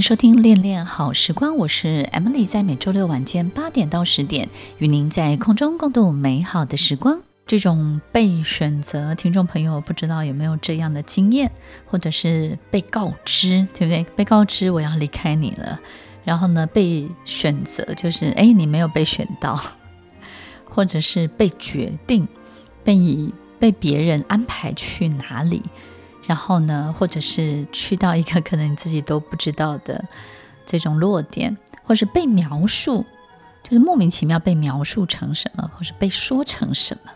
收听《恋恋好时光》，我是 Emily，在每周六晚间八点到十点，与您在空中共度美好的时光。这种被选择，听众朋友不知道有没有这样的经验，或者是被告知，对不对？被告知我要离开你了，然后呢，被选择就是，哎，你没有被选到，或者是被决定，被被别人安排去哪里。然后呢，或者是去到一个 可能你自己都不知道的这种落点，或是被描述，就是莫名其妙被描述成什么，或是被说成什么。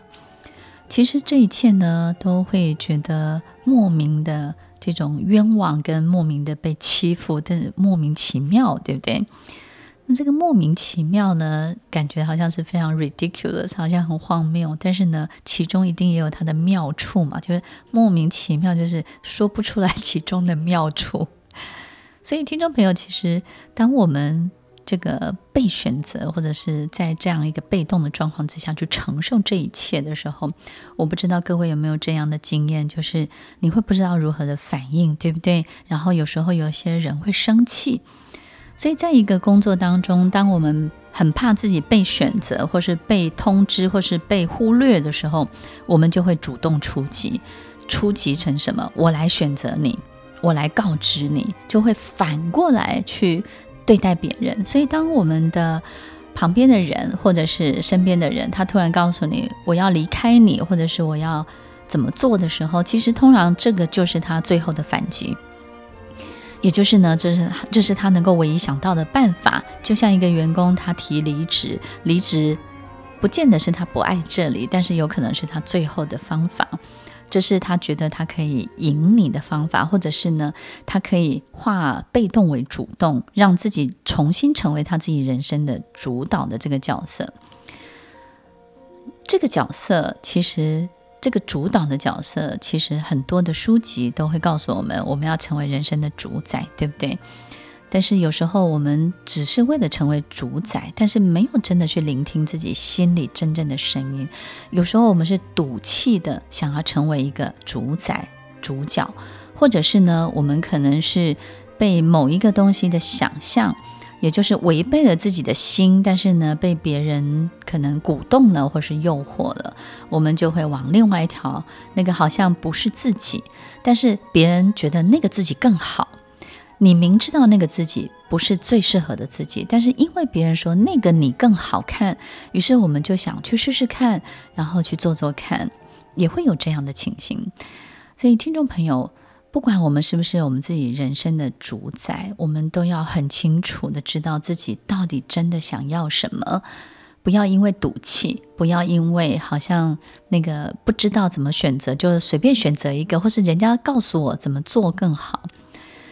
其实这一切呢，都会觉得莫名的这种冤枉，跟莫名的被欺负，但是莫名其妙，对不对？那这个莫名其妙呢，感觉好像是非常 ridiculous，好像很荒谬。但是呢，其中一定也有它的妙处嘛，就是莫名其妙，就是说不出来其中的妙处。所以，听众朋友，其实当我们这个被选择，或者是在这样一个被动的状况之下去承受这一切的时候，我不知道各位有没有这样的经验，就是你会不知道如何的反应，对不对？然后有时候有些人会生气。所以，在一个工作当中，当我们很怕自己被选择，或是被通知，或是被忽略的时候，我们就会主动出击。出击成什么？我来选择你，我来告知你，就会反过来去对待别人。所以，当我们的旁边的人，或者是身边的人，他突然告诉你我要离开你，或者是我要怎么做的时候，其实通常这个就是他最后的反击。也就是呢，这是这是他能够唯一想到的办法。就像一个员工，他提离职，离职不见得是他不爱这里，但是有可能是他最后的方法。这是他觉得他可以赢你的方法，或者是呢，他可以化被动为主动，让自己重新成为他自己人生的主导的这个角色。这个角色其实。这个主导的角色，其实很多的书籍都会告诉我们，我们要成为人生的主宰，对不对？但是有时候我们只是为了成为主宰，但是没有真的去聆听自己心里真正的声音。有时候我们是赌气的想要成为一个主宰、主角，或者是呢，我们可能是被某一个东西的想象。也就是违背了自己的心，但是呢，被别人可能鼓动了，或是诱惑了，我们就会往另外一条那个好像不是自己，但是别人觉得那个自己更好。你明知道那个自己不是最适合的自己，但是因为别人说那个你更好看，于是我们就想去试试看，然后去做做看，也会有这样的情形。所以，听众朋友。不管我们是不是我们自己人生的主宰，我们都要很清楚的知道自己到底真的想要什么。不要因为赌气，不要因为好像那个不知道怎么选择，就随便选择一个，或是人家告诉我怎么做更好。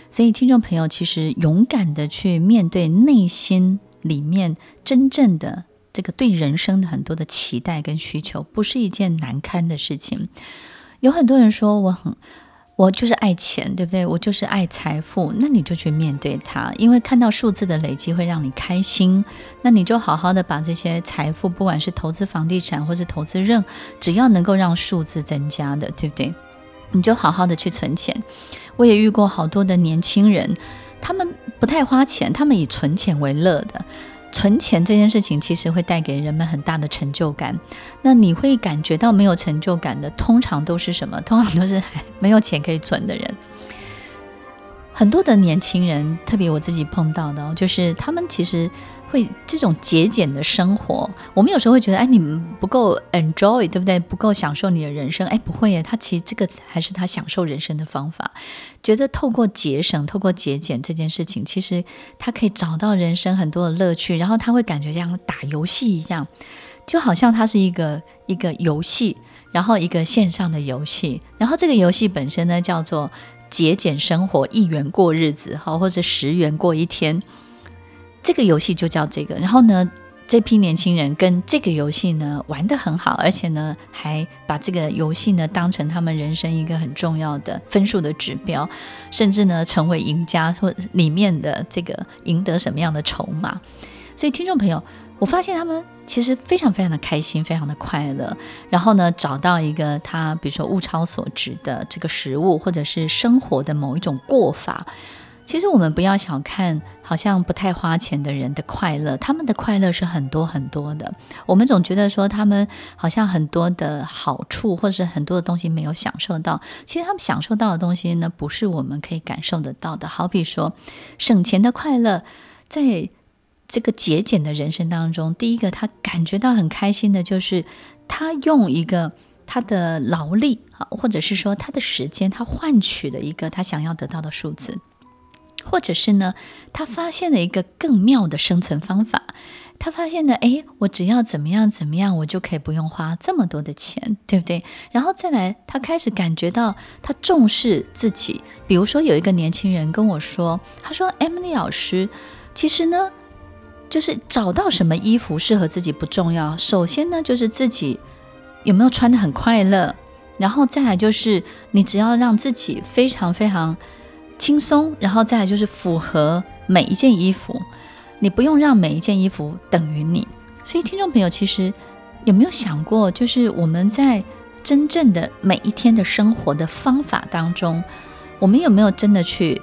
所以，听众朋友，其实勇敢的去面对内心里面真正的这个对人生的很多的期待跟需求，不是一件难堪的事情。有很多人说我很。我就是爱钱，对不对？我就是爱财富，那你就去面对它，因为看到数字的累积会让你开心。那你就好好的把这些财富，不管是投资房地产或是投资任，只要能够让数字增加的，对不对？你就好好的去存钱。我也遇过好多的年轻人，他们不太花钱，他们以存钱为乐的。存钱这件事情其实会带给人们很大的成就感。那你会感觉到没有成就感的，通常都是什么？通常都是没有钱可以存的人。很多的年轻人，特别我自己碰到的，就是他们其实。会这种节俭的生活，我们有时候会觉得，哎，你们不够 enjoy，对不对？不够享受你的人生。哎，不会耶，他其实这个还是他享受人生的方法。觉得透过节省、透过节俭这件事情，其实他可以找到人生很多的乐趣。然后他会感觉像打游戏一样，就好像它是一个一个游戏，然后一个线上的游戏。然后这个游戏本身呢，叫做节俭生活，一元过日子，好，或者十元过一天。这个游戏就叫这个，然后呢，这批年轻人跟这个游戏呢玩得很好，而且呢还把这个游戏呢当成他们人生一个很重要的分数的指标，甚至呢成为赢家或里面的这个赢得什么样的筹码。所以听众朋友，我发现他们其实非常非常的开心，非常的快乐，然后呢找到一个他比如说物超所值的这个食物或者是生活的某一种过法。其实我们不要小看好像不太花钱的人的快乐，他们的快乐是很多很多的。我们总觉得说他们好像很多的好处，或者是很多的东西没有享受到。其实他们享受到的东西呢，不是我们可以感受得到的。好比说省钱的快乐，在这个节俭的人生当中，第一个他感觉到很开心的就是他用一个他的劳力啊，或者是说他的时间，他换取了一个他想要得到的数字。或者是呢，他发现了一个更妙的生存方法。他发现了，哎，我只要怎么样怎么样，我就可以不用花这么多的钱，对不对？然后再来，他开始感觉到他重视自己。比如说，有一个年轻人跟我说，他说：“Emily 老师，其实呢，就是找到什么衣服适合自己不重要，首先呢，就是自己有没有穿的很快乐，然后再来就是你只要让自己非常非常。”轻松，然后再来就是符合每一件衣服，你不用让每一件衣服等于你。所以，听众朋友，其实有没有想过，就是我们在真正的每一天的生活的方法当中，我们有没有真的去，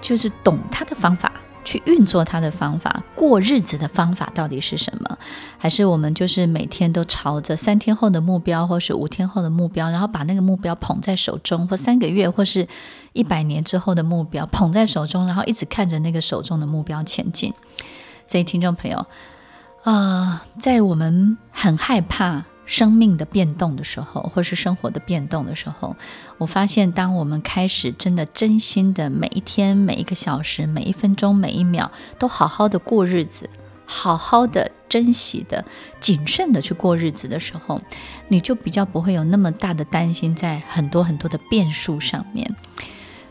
就是懂他的方法？去运作他的方法，过日子的方法到底是什么？还是我们就是每天都朝着三天后的目标，或是五天后的目标，然后把那个目标捧在手中，或三个月，或是一百年之后的目标捧在手中，然后一直看着那个手中的目标前进。所以，听众朋友，呃，在我们很害怕。生命的变动的时候，或是生活的变动的时候，我发现，当我们开始真的真心的每一天、每一个小时、每一分钟、每一秒，都好好的过日子，好好的珍惜的、谨慎的去过日子的时候，你就比较不会有那么大的担心在很多很多的变数上面。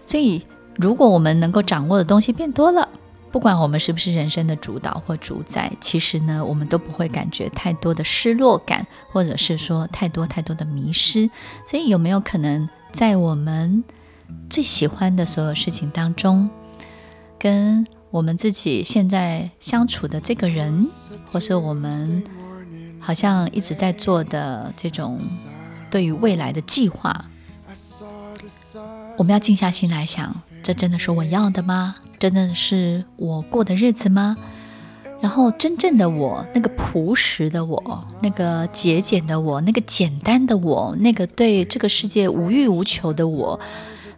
所以，如果我们能够掌握的东西变多了，不管我们是不是人生的主导或主宰，其实呢，我们都不会感觉太多的失落感，或者是说太多太多的迷失。所以，有没有可能在我们最喜欢的所有事情当中，跟我们自己现在相处的这个人，或是我们好像一直在做的这种对于未来的计划，我们要静下心来想，这真的是我要的吗？真的是我过的日子吗？然后真正的我，那个朴实的我，那个节俭的我，那个简单的我，那个对这个世界无欲无求的我，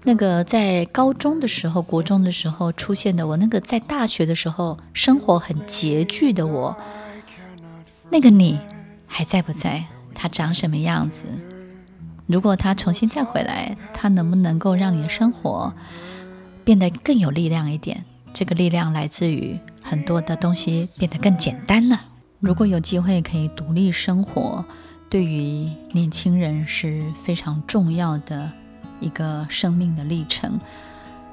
那个在高中的时候、国中的时候出现的我，那个在大学的时候生活很拮据的我，那个你还在不在？他长什么样子？如果他重新再回来，他能不能够让你的生活变得更有力量一点，这个力量来自于很多的东西变得更简单了。如果有机会可以独立生活，对于年轻人是非常重要的一个生命的历程。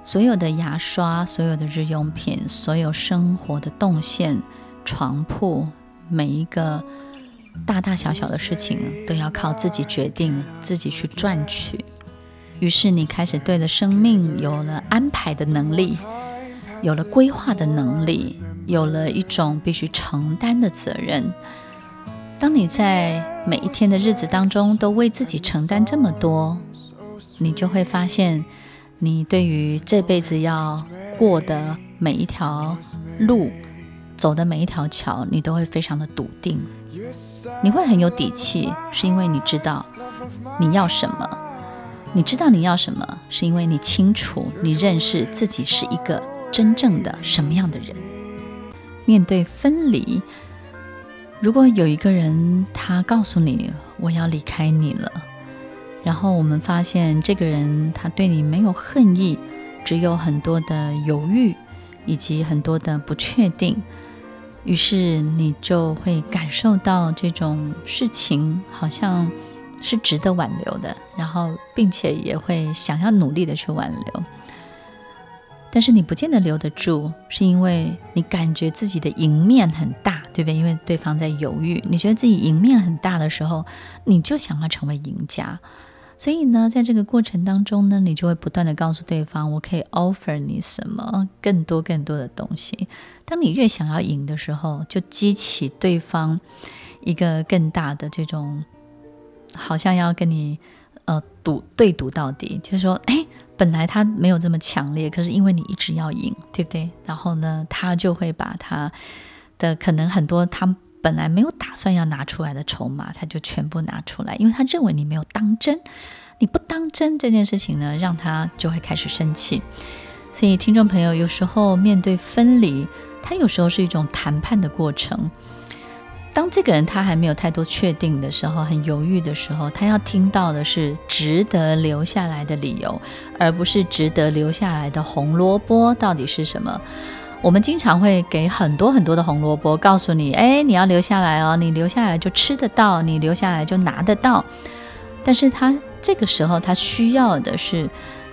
所有的牙刷、所有的日用品、所有生活的动线、床铺，每一个大大小小的事情，都要靠自己决定，自己去赚取。于是你开始对了生命有了安排的能力，有了规划的能力，有了一种必须承担的责任。当你在每一天的日子当中都为自己承担这么多，你就会发现，你对于这辈子要过的每一条路，走的每一条桥，你都会非常的笃定。你会很有底气，是因为你知道你要什么。你知道你要什么，是因为你清楚，你认识自己是一个真正的什么样的人。面对分离，如果有一个人他告诉你我要离开你了，然后我们发现这个人他对你没有恨意，只有很多的犹豫以及很多的不确定，于是你就会感受到这种事情好像。是值得挽留的，然后并且也会想要努力的去挽留，但是你不见得留得住，是因为你感觉自己的赢面很大，对不对？因为对方在犹豫，你觉得自己赢面很大的时候，你就想要成为赢家，所以呢，在这个过程当中呢，你就会不断的告诉对方，我可以 offer 你什么更多更多的东西。当你越想要赢的时候，就激起对方一个更大的这种。好像要跟你呃赌对赌到底，就是说，哎，本来他没有这么强烈，可是因为你一直要赢，对不对？然后呢，他就会把他的可能很多他本来没有打算要拿出来的筹码，他就全部拿出来，因为他认为你没有当真。你不当真这件事情呢，让他就会开始生气。所以，听众朋友，有时候面对分离，他有时候是一种谈判的过程。当这个人他还没有太多确定的时候，很犹豫的时候，他要听到的是值得留下来的理由，而不是值得留下来的红萝卜到底是什么。我们经常会给很多很多的红萝卜，告诉你：哎，你要留下来哦，你留下来就吃得到，你留下来就拿得到。但是他这个时候，他需要的是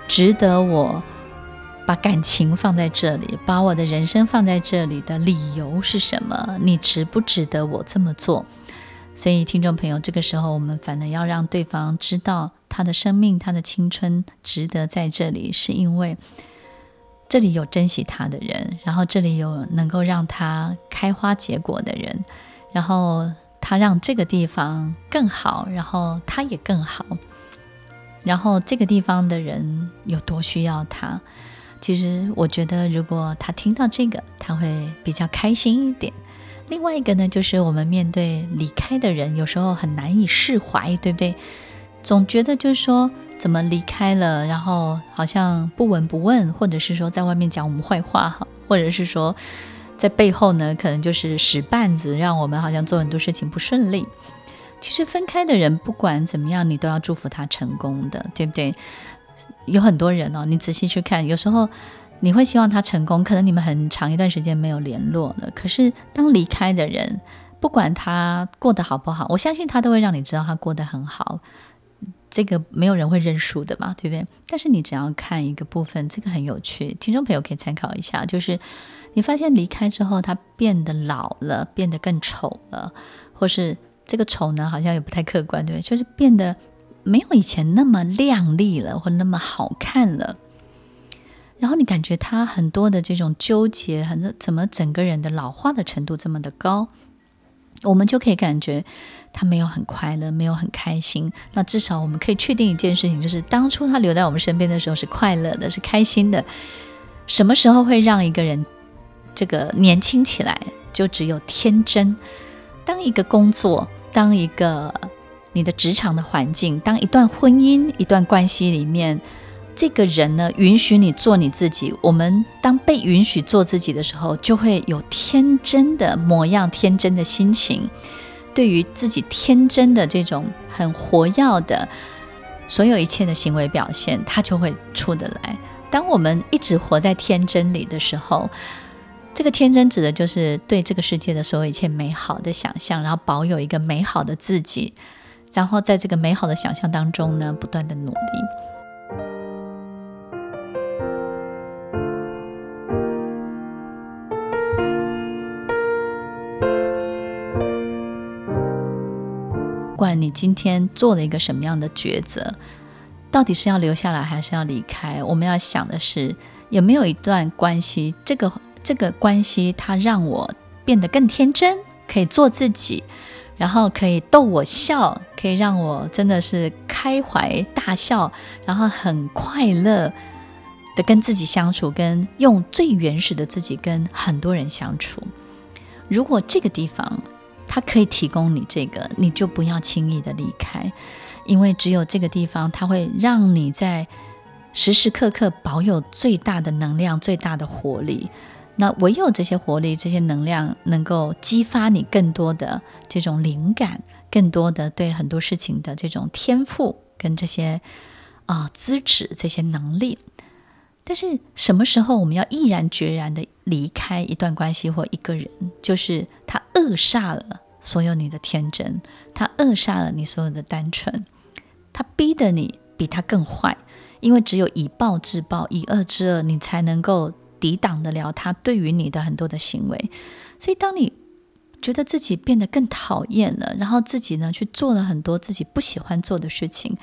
值得我把感情放在这里，把我的人生放在这里的理由是什么？你值不值得我这么做？所以，听众朋友，这个时候我们反而要让对方知道，他的生命、他的青春值得在这里，是因为这里有珍惜他的人，然后这里有能够让他开花结果的人，然后。他让这个地方更好，然后他也更好，然后这个地方的人有多需要他。其实我觉得，如果他听到这个，他会比较开心一点。另外一个呢，就是我们面对离开的人，有时候很难以释怀，对不对？总觉得就是说，怎么离开了，然后好像不闻不问，或者是说在外面讲我们坏话，哈，或者是说。在背后呢，可能就是使绊子，让我们好像做很多事情不顺利。其实分开的人，不管怎么样，你都要祝福他成功的，对不对？有很多人哦，你仔细去看，有时候你会希望他成功，可能你们很长一段时间没有联络了。可是当离开的人，不管他过得好不好，我相信他都会让你知道他过得很好。这个没有人会认输的嘛，对不对？但是你只要看一个部分，这个很有趣，听众朋友可以参考一下，就是。你发现离开之后，他变得老了，变得更丑了，或是这个丑呢，好像也不太客观，对不对？就是变得没有以前那么亮丽了，或那么好看了。然后你感觉他很多的这种纠结，很多怎么整个人的老化的程度这么的高，我们就可以感觉他没有很快乐，没有很开心。那至少我们可以确定一件事情，就是当初他留在我们身边的时候是快乐的，是开心的。什么时候会让一个人？这个年轻起来就只有天真。当一个工作，当一个你的职场的环境，当一段婚姻、一段关系里面，这个人呢，允许你做你自己。我们当被允许做自己的时候，就会有天真的模样、天真的心情。对于自己天真的这种很活跃的所有一切的行为表现，它就会出得来。当我们一直活在天真里的时候，这个天真指的就是对这个世界的所有一切美好的想象，然后保有一个美好的自己，然后在这个美好的想象当中呢，不断的努力。不管你今天做了一个什么样的抉择，到底是要留下来还是要离开，我们要想的是有没有一段关系，这个。这个关系，它让我变得更天真，可以做自己，然后可以逗我笑，可以让我真的是开怀大笑，然后很快乐的跟自己相处，跟用最原始的自己跟很多人相处。如果这个地方它可以提供你这个，你就不要轻易的离开，因为只有这个地方，它会让你在时时刻刻保有最大的能量、最大的活力。那唯有这些活力、这些能量，能够激发你更多的这种灵感，更多的对很多事情的这种天赋跟这些啊、呃、资质、这些能力。但是什么时候我们要毅然决然的离开一段关系或一个人？就是他扼杀了所有你的天真，他扼杀了你所有的单纯，他逼得你比他更坏，因为只有以暴制暴、以恶制恶，你才能够。抵挡得了他对于你的很多的行为，所以当你觉得自己变得更讨厌了，然后自己呢去做了很多自己不喜欢做的事情，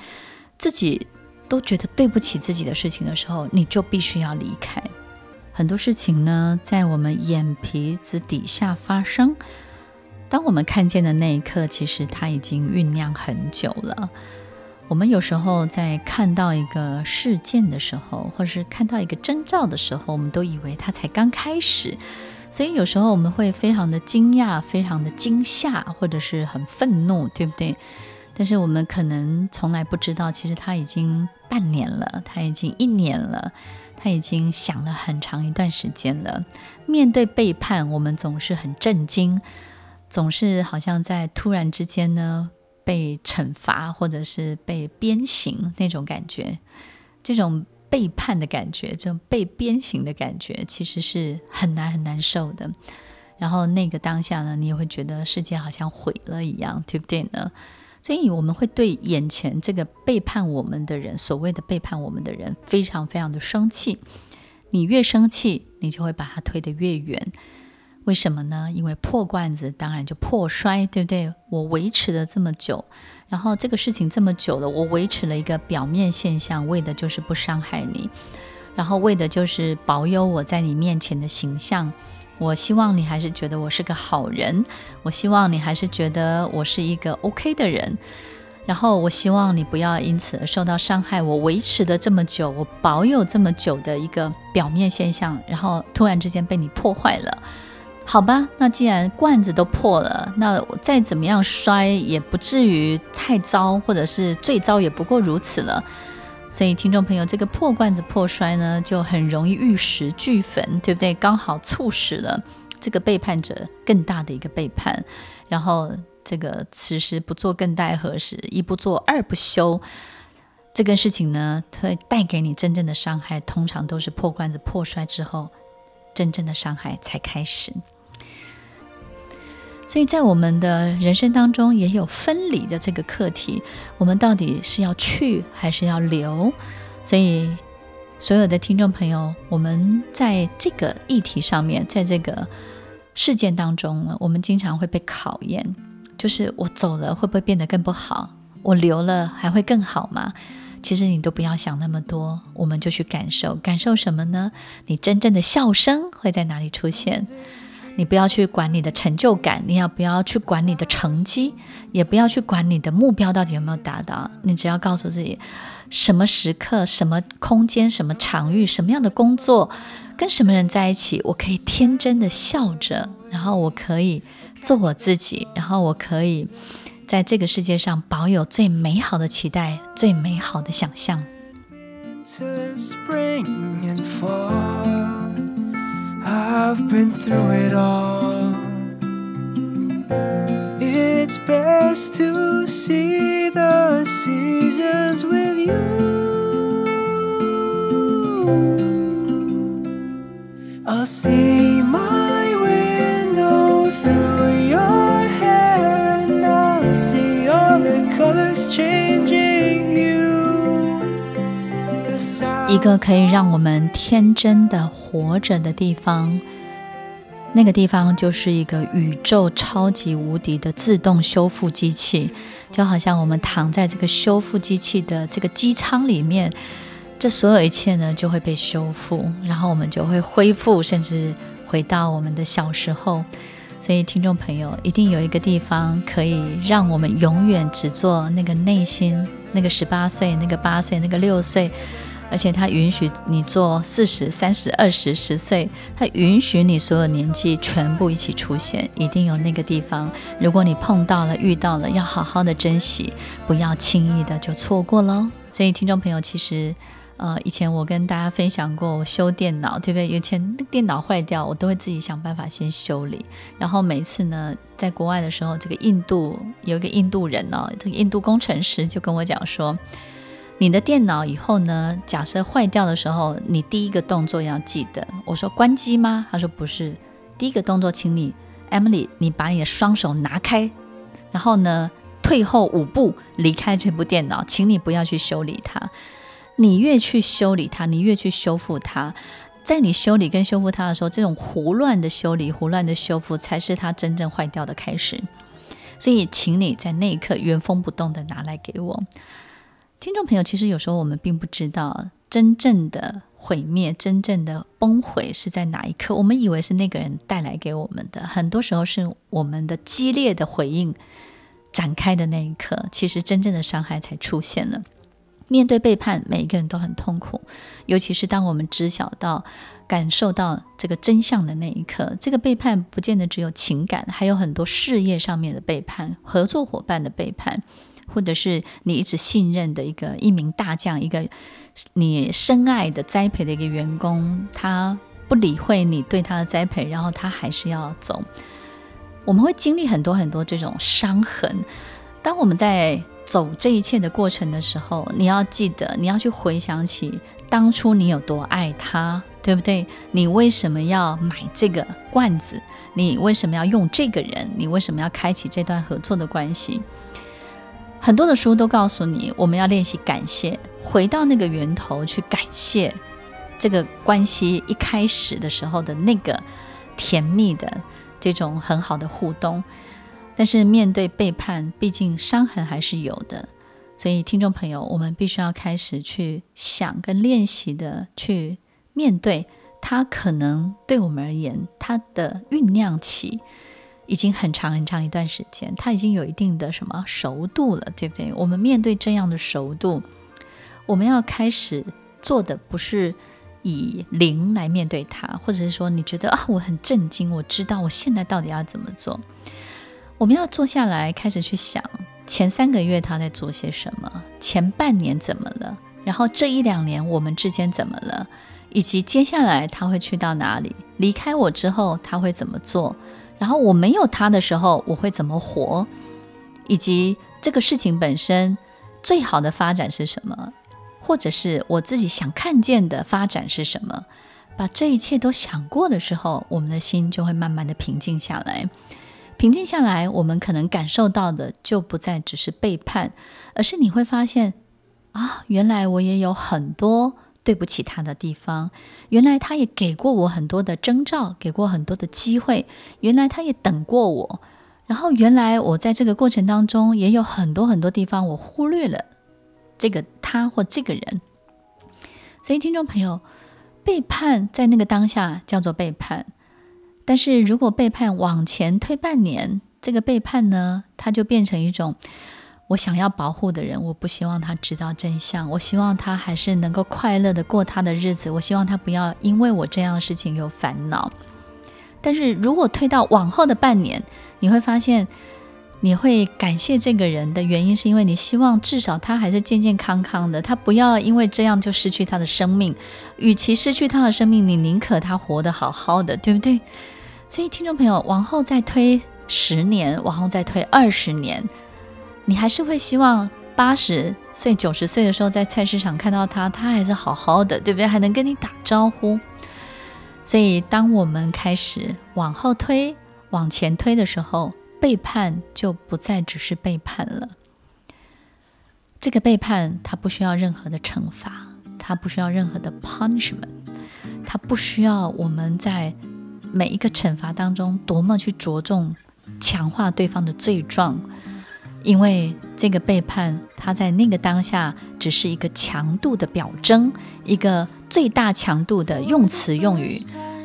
自己都觉得对不起自己的事情的时候，你就必须要离开。很多事情呢，在我们眼皮子底下发生，当我们看见的那一刻，其实它已经酝酿很久了。我们有时候在看到一个事件的时候，或者是看到一个征兆的时候，我们都以为它才刚开始，所以有时候我们会非常的惊讶、非常的惊吓，或者是很愤怒，对不对？但是我们可能从来不知道，其实它已经半年了，它已经一年了，它已经想了很长一段时间了。面对背叛，我们总是很震惊，总是好像在突然之间呢。被惩罚，或者是被鞭刑那种感觉，这种背叛的感觉，这种被鞭刑的感觉，其实是很难很难受的。然后那个当下呢，你也会觉得世界好像毁了一样，对不对呢？所以我们会对眼前这个背叛我们的人，所谓的背叛我们的人，非常非常的生气。你越生气，你就会把他推得越远。为什么呢？因为破罐子当然就破摔，对不对？我维持了这么久，然后这个事情这么久了，我维持了一个表面现象，为的就是不伤害你，然后为的就是保有我在你面前的形象。我希望你还是觉得我是个好人，我希望你还是觉得我是一个 OK 的人，然后我希望你不要因此而受到伤害。我维持了这么久，我保有这么久的一个表面现象，然后突然之间被你破坏了。好吧，那既然罐子都破了，那再怎么样摔也不至于太糟，或者是最糟也不过如此了。所以，听众朋友，这个破罐子破摔呢，就很容易玉石俱焚，对不对？刚好促使了这个背叛者更大的一个背叛，然后这个此时不做更待何时？一不做二不休，这个事情呢，会带给你真正的伤害，通常都是破罐子破摔之后，真正的伤害才开始。所以在我们的人生当中，也有分离的这个课题。我们到底是要去还是要留？所以，所有的听众朋友，我们在这个议题上面，在这个事件当中呢，我们经常会被考验，就是我走了会不会变得更不好？我留了还会更好吗？其实你都不要想那么多，我们就去感受，感受什么呢？你真正的笑声会在哪里出现？你不要去管你的成就感，你要不要去管你的成绩，也不要去管你的目标到底有没有达到。你只要告诉自己，什么时刻、什么空间、什么场域、什么样的工作，跟什么人在一起，我可以天真的笑着，然后我可以做我自己，然后我可以在这个世界上保有最美好的期待、最美好的想象。I've been through it all. It's best to see the seasons with you. I'll see my window through your hair, and I'll see all the colors changing 一个可以让我们天真的活着的地方，那个地方就是一个宇宙超级无敌的自动修复机器，就好像我们躺在这个修复机器的这个机舱里面，这所有一切呢就会被修复，然后我们就会恢复，甚至回到我们的小时候。所以，听众朋友，一定有一个地方可以让我们永远只做那个内心那个十八岁、那个八岁、那个六岁。而且他允许你做四十、三十、二十、十岁，他允许你所有年纪全部一起出现，一定有那个地方。如果你碰到了、遇到了，要好好的珍惜，不要轻易的就错过喽。所以，听众朋友，其实，呃，以前我跟大家分享过，我修电脑，对不对？以前电脑坏掉，我都会自己想办法先修理。然后每次呢，在国外的时候，这个印度有一个印度人哦，这个印度工程师就跟我讲说。你的电脑以后呢？假设坏掉的时候，你第一个动作要记得。我说关机吗？他说不是。第一个动作，请你 Emily，你把你的双手拿开，然后呢，退后五步离开这部电脑，请你不要去修理它。你越去修理它，你越去修复它，在你修理跟修复它的时候，这种胡乱的修理、胡乱的修复，才是它真正坏掉的开始。所以，请你在那一刻原封不动的拿来给我。听众朋友，其实有时候我们并不知道真正的毁灭、真正的崩毁是在哪一刻。我们以为是那个人带来给我们的，很多时候是我们的激烈的回应展开的那一刻，其实真正的伤害才出现了。面对背叛，每一个人都很痛苦，尤其是当我们知晓到、感受到这个真相的那一刻。这个背叛不见得只有情感，还有很多事业上面的背叛、合作伙伴的背叛，或者是你一直信任的一个一名大将、一个你深爱的栽培的一个员工，他不理会你对他的栽培，然后他还是要走。我们会经历很多很多这种伤痕。当我们在走这一切的过程的时候，你要记得，你要去回想起当初你有多爱他，对不对？你为什么要买这个罐子？你为什么要用这个人？你为什么要开启这段合作的关系？很多的书都告诉你，我们要练习感谢，回到那个源头去感谢这个关系一开始的时候的那个甜蜜的这种很好的互动。但是面对背叛，毕竟伤痕还是有的，所以听众朋友，我们必须要开始去想跟练习的去面对它。可能对我们而言，它的酝酿期已经很长很长一段时间，他已经有一定的什么熟度了，对不对？我们面对这样的熟度，我们要开始做的不是以零来面对它，或者是说你觉得啊，我很震惊，我知道我现在到底要怎么做。我们要坐下来，开始去想前三个月他在做些什么，前半年怎么了，然后这一两年我们之间怎么了，以及接下来他会去到哪里，离开我之后他会怎么做，然后我没有他的时候我会怎么活，以及这个事情本身最好的发展是什么，或者是我自己想看见的发展是什么，把这一切都想过的时候，我们的心就会慢慢的平静下来。平静下来，我们可能感受到的就不再只是背叛，而是你会发现啊，原来我也有很多对不起他的地方，原来他也给过我很多的征兆，给过很多的机会，原来他也等过我，然后原来我在这个过程当中也有很多很多地方我忽略了这个他或这个人，所以听众朋友，背叛在那个当下叫做背叛。但是如果背叛往前推半年，这个背叛呢，它就变成一种我想要保护的人，我不希望他知道真相，我希望他还是能够快乐的过他的日子，我希望他不要因为我这样的事情有烦恼。但是如果推到往后的半年，你会发现，你会感谢这个人的原因，是因为你希望至少他还是健健康康的，他不要因为这样就失去他的生命。与其失去他的生命，你宁可他活得好好的，对不对？所以，听众朋友，往后再推十年，往后再推二十年，你还是会希望八十岁、九十岁的时候在菜市场看到他，他还是好好的，对不对？还能跟你打招呼。所以，当我们开始往后推、往前推的时候，背叛就不再只是背叛了。这个背叛，它不需要任何的惩罚，它不需要任何的 punishment，它不需要我们在。每一个惩罚当中，多么去着重强化对方的罪状，因为这个背叛，它在那个当下只是一个强度的表征，一个最大强度的用词用语，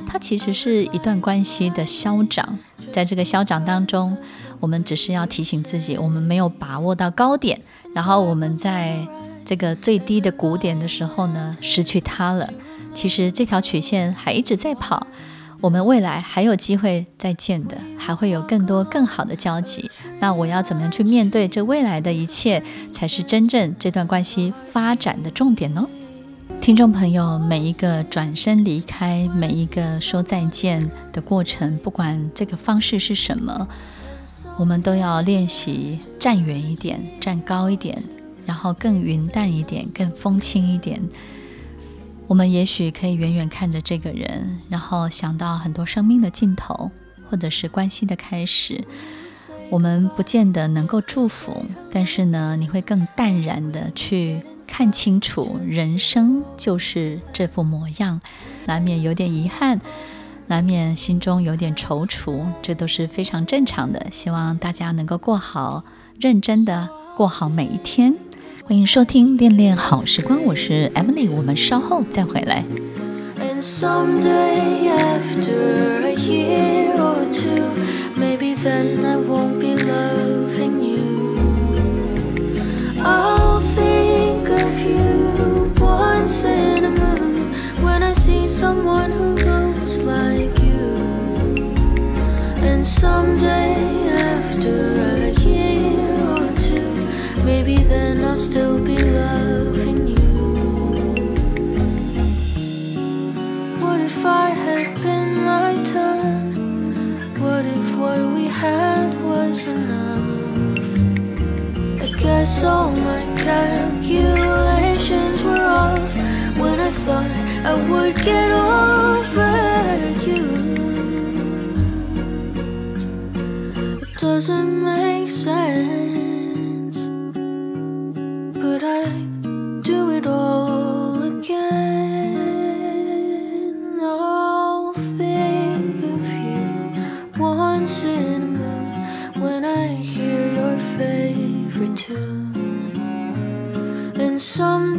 它其实是一段关系的消长。在这个消长当中，我们只是要提醒自己，我们没有把握到高点，然后我们在这个最低的谷点的时候呢，失去它了。其实这条曲线还一直在跑。我们未来还有机会再见的，还会有更多更好的交集。那我要怎么样去面对这未来的一切，才是真正这段关系发展的重点呢？听众朋友，每一个转身离开，每一个说再见的过程，不管这个方式是什么，我们都要练习站远一点，站高一点，然后更云淡一点，更风轻一点。我们也许可以远远看着这个人，然后想到很多生命的尽头，或者是关系的开始。我们不见得能够祝福，但是呢，你会更淡然的去看清楚，人生就是这副模样，难免有点遗憾，难免心中有点踌躇，这都是非常正常的。希望大家能够过好，认真的过好每一天。欢迎收听《恋恋好时光》，我是 Emily，我们稍后再回来。so my calculations were off when I thought I would get over you. It doesn't make sense, but I'd do it all again. some